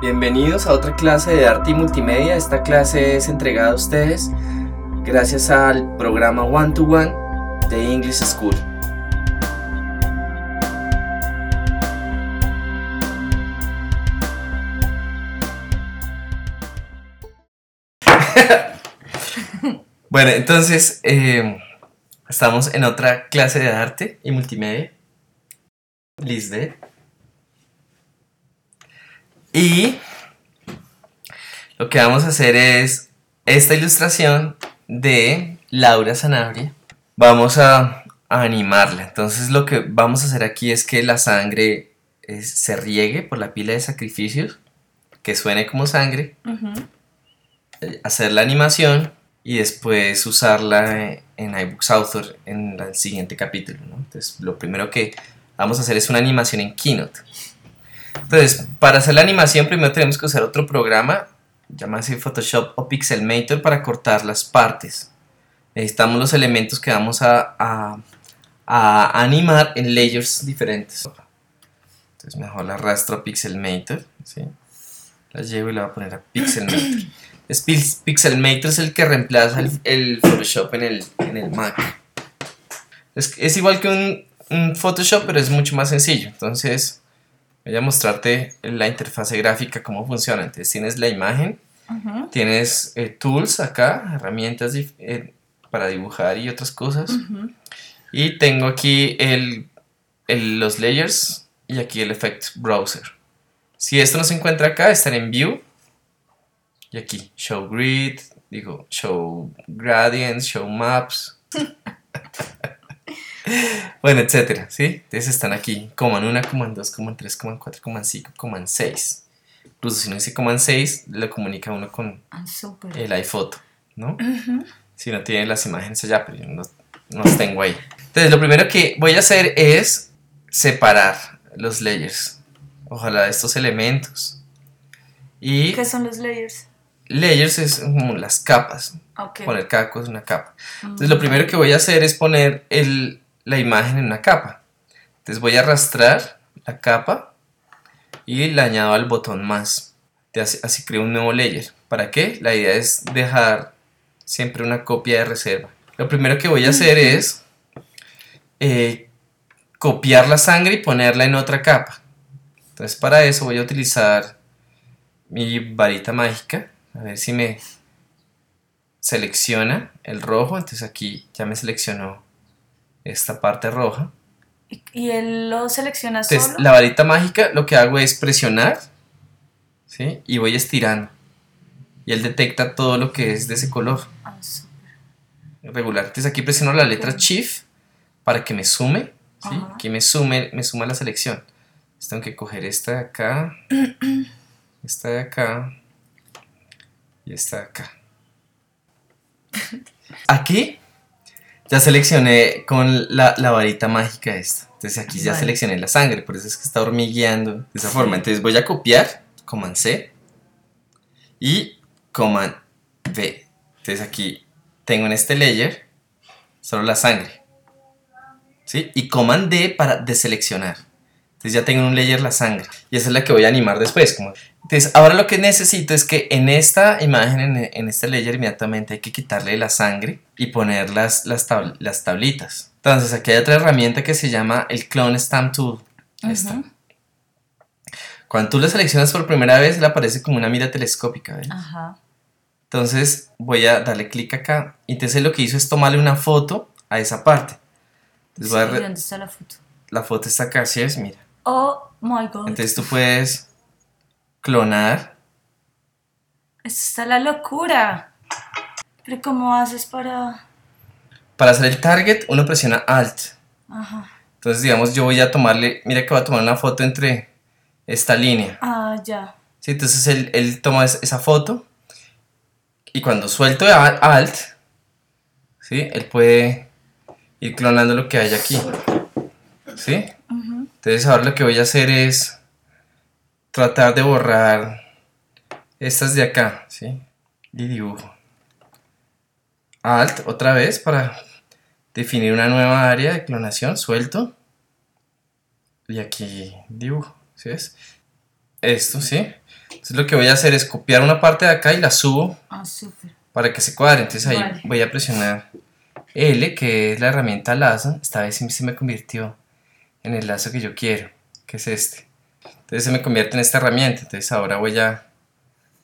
Bienvenidos a otra clase de arte y multimedia. Esta clase es entregada a ustedes gracias al programa One to One de English School. bueno, entonces eh, estamos en otra clase de arte y multimedia. Lisde. Y lo que vamos a hacer es esta ilustración de Laura Sanabria. Vamos a, a animarla. Entonces lo que vamos a hacer aquí es que la sangre eh, se riegue por la pila de sacrificios, que suene como sangre, hacer la animación y después usarla en iBooks Author en el siguiente capítulo. ¿no? Entonces lo primero que vamos a hacer es una animación en Keynote. Entonces, para hacer la animación primero tenemos que usar otro programa, llamado Photoshop o Pixelmator para cortar las partes. Necesitamos los elementos que vamos a, a, animar en layers diferentes. Entonces mejor la arrastro a Pixelmator. ¿sí? La llevo y la voy a poner a Pixelmator. Es Pixelmator es el que reemplaza el, Photoshop en el, en el Mac. Es, es igual que un, un Photoshop, pero es mucho más sencillo. Entonces, voy a mostrarte la interfase gráfica, cómo funciona. Entonces tienes la imagen, tienes eh, tools acá, herramientas eh, para dibujar y otras cosas. Y tengo aquí el, los layers y aquí el effect browser. Si esto no se encuentra acá, estará en view. Y aquí, show grid, digo, show gradients, show maps. bueno, etcétera, ¿sí? Entonces están aquí, coman 1, coman 2, coman 3, coman 4, coman 5, coman 6. Incluso si no dice coman 6, lo comunica uno con Ah, el iPhoto, ¿no? Si no tiene las imágenes allá, pero yo no, no las tengo ahí. Entonces, lo primero que voy a hacer es separar los layers. Ojalá de estos elementos. Y ¿Qué son los layers? layers es como las capas. Poner cada cosa en una capa. Entonces lo primero que voy a hacer es poner el, la imagen en una capa. Entonces voy a arrastrar la capa y le añado al botón más. Así creo un nuevo layer. ¿Para qué? La idea es dejar siempre una copia de reserva. Lo primero que voy a hacer es eh, copiar la sangre y ponerla en otra capa. Entonces para eso voy a utilizar mi varita mágica. A ver si me selecciona el rojo. Entonces aquí ya me seleccionó esta parte roja. ¿Y, él lo selecciona Entonces solo? la varita mágica lo que hago es presionar. ¿sí? Y voy estirando. Y él detecta todo lo que es de ese color Ah, regular. Entonces aquí presiono la letra. Shift para que me sume. ¿sí? Ajá. Aquí me sume, me suma la selección. Entonces tengo que coger esta de acá, esta de acá y esta de acá. Aquí ya seleccioné con la, la varita mágica esta. Entonces aquí ya Vale. seleccioné la sangre, por eso es que está hormigueando de esa forma. Entonces voy a copiar, Command C y Command V. Entonces aquí tengo en este layer solo la sangre. ¿Sí? Y Command D para deseleccionar. Entonces ya tengo en un layer la sangre. Y esa es la que voy a animar después. Como... Entonces ahora lo que necesito es que en esta imagen, en, en este layer, inmediatamente hay que quitarle la sangre y poner las, las, tab- las tablitas. Entonces aquí hay otra herramienta que se llama el Clone Stamp Tool. Esta. Ujú. Cuando tú la seleccionas por primera vez, le aparece como una mira telescópica. Ajá. Entonces voy a darle clic acá. Y entonces lo que hizo es tomarle una foto a esa parte. Entonces voy a Sí, ¿Dónde está la foto? la foto está acá, ¿sí es? Mira. Oh my god. Entonces tú puedes clonar. Esto está la locura. Pero ¿cómo haces para...? Para hacer el target, uno presiona Alt. Ajá. Entonces, digamos, yo voy a tomarle, mira que voy a tomar una foto entre esta línea. Ah, ya. ¿sí? Entonces él, él toma es- esa foto y cuando suelto Alt, ¿sí? Él puede ir clonando lo que hay aquí. ¿Sí? Ujú. Entonces ahora lo que voy a hacer es tratar de borrar estas de acá, ¿sí? Y dibujo. Alt otra vez para definir una nueva área de clonación, suelto. Y aquí dibujo, ¿sí ves? esto, ¿sí? Entonces lo que voy a hacer es copiar una parte de acá y la subo Ah, para que se cuadre. Entonces ahí Vale. voy a presionar L, que es la herramienta lazo. Esta vez sí se me convirtió en el lazo que yo quiero, que es este. Entonces se me convierte en esta herramienta. Entonces ahora voy a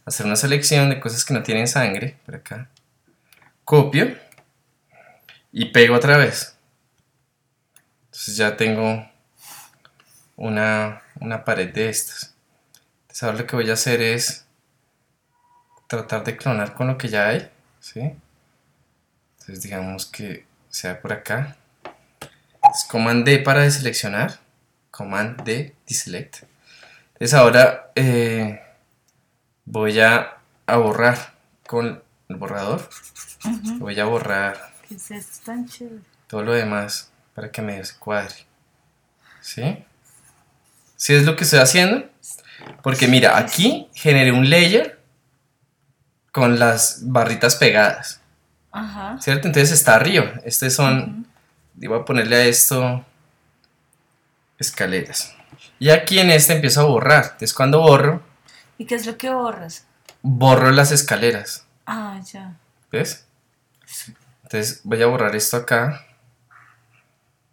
hacer una selección de cosas que no tienen sangre, por acá. Copio y pego otra vez. Entonces ya tengo una, una pared de estas. Entonces ahora lo que voy a hacer es tratar de clonar con lo que ya hay, ¿sí? Entonces digamos que sea por acá. Es Command D para deseleccionar. Command D, deselect. Entonces ahora eh, voy a, a borrar con el borrador. Voy a borrar ¿Qué es esto tan chévere? todo lo demás para que medio se cuadre. ¿Sí? ¿Sí es lo que estoy haciendo? Porque mira, aquí generé un layer con las barritas pegadas. Ajá. ¿Cierto? Entonces está arriba. Este son, voy a ponerle a esto escaleras. Y aquí en este empiezo a borrar. Entonces cuando borro, ¿Y qué es lo que borras? borro las escaleras. Ah, ya. ¿Ves? Entonces voy a borrar esto acá.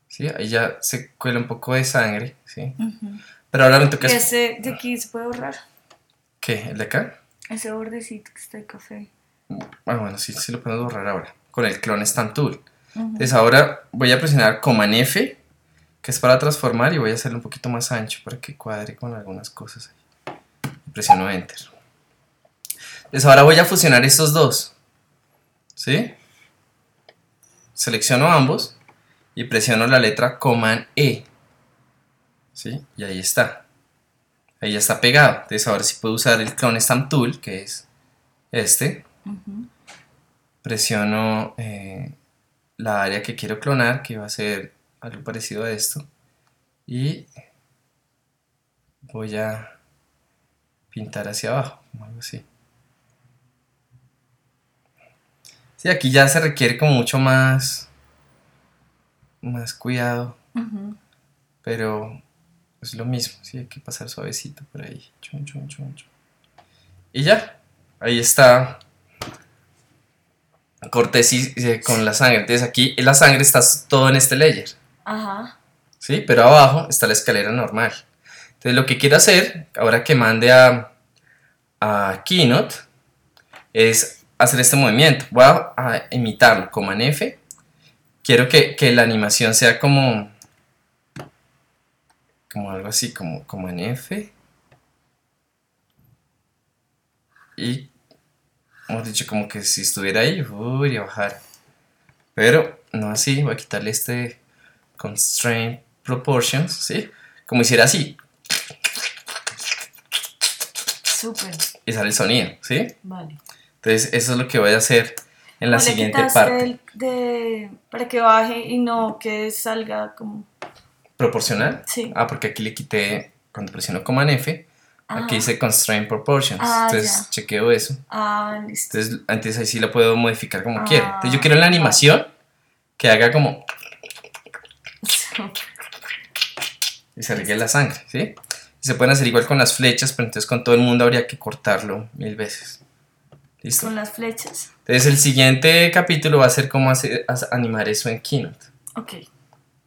¿Sí? Ahí ya se cuela un poco de sangre. ¿Sí? Pero ahora me toca... ¿Y ese de aquí se puede borrar? ¿Qué? ¿El de acá? Ese bordecito que está de café. Ah, bueno, sí, sí lo podemos borrar ahora. Con el clone Stamp Tool. Entonces ahora voy a presionar Command F, que es para transformar, y voy a hacerlo un poquito más ancho para que cuadre con algunas cosas. ahí. Presiono Enter. Entonces ahora voy a fusionar estos dos. ¿Sí? Selecciono ambos y presiono la letra Command E. ¿Sí? Y ahí está. Ahí ya está pegado. Entonces ahora sí puedo usar el Clone Stamp Tool, que es este. Presiono eh, la área que quiero clonar, que va a ser algo parecido a esto. Y voy a pintar hacia abajo, como algo así. Sí, aquí ya se requiere como mucho más, más cuidado, pero es lo mismo, sí, hay que pasar suavecito por ahí. Chun, chun, chun. Y ya, ahí está cortesía eh, con la sangre. Entonces aquí la sangre está todo en este layer. Ajá. ¿sí? Pero abajo está la escalera normal. Entonces lo que quiero hacer, ahora que mande a, a Keynote, es hacer este movimiento. Voy a, imitarlo, Command F. Quiero que, que la animación sea como, como algo así, como Command F. Y, hemos dicho, como que si estuviera ahí, uy, a bajar. Pero no así, voy a quitarle este constraint proportions, ¿sí? Como hiciera así, Súper. y sale el sonido, ¿sí? Vale. Entonces eso es lo que voy a hacer en la ¿No le siguiente parte. el de, para que baje y no que salga como... ¿Proporcional? Sí. Ah, porque aquí le quité, cuando presiono Command F, aquí Ajá. dice constraint proportions. Ah, Entonces ya. chequeo eso. Ah, listo. Entonces antes ahí sí la puedo modificar como Ah. quiera. Entonces yo quiero en la animación que haga como y se regue la sangre, ¿sí? Y se pueden hacer igual con las flechas, pero entonces con todo el mundo habría que cortarlo mil veces. ¿Listo? Con las flechas. Entonces el siguiente capítulo va a ser cómo hacer, animar eso en Keynote. Ok.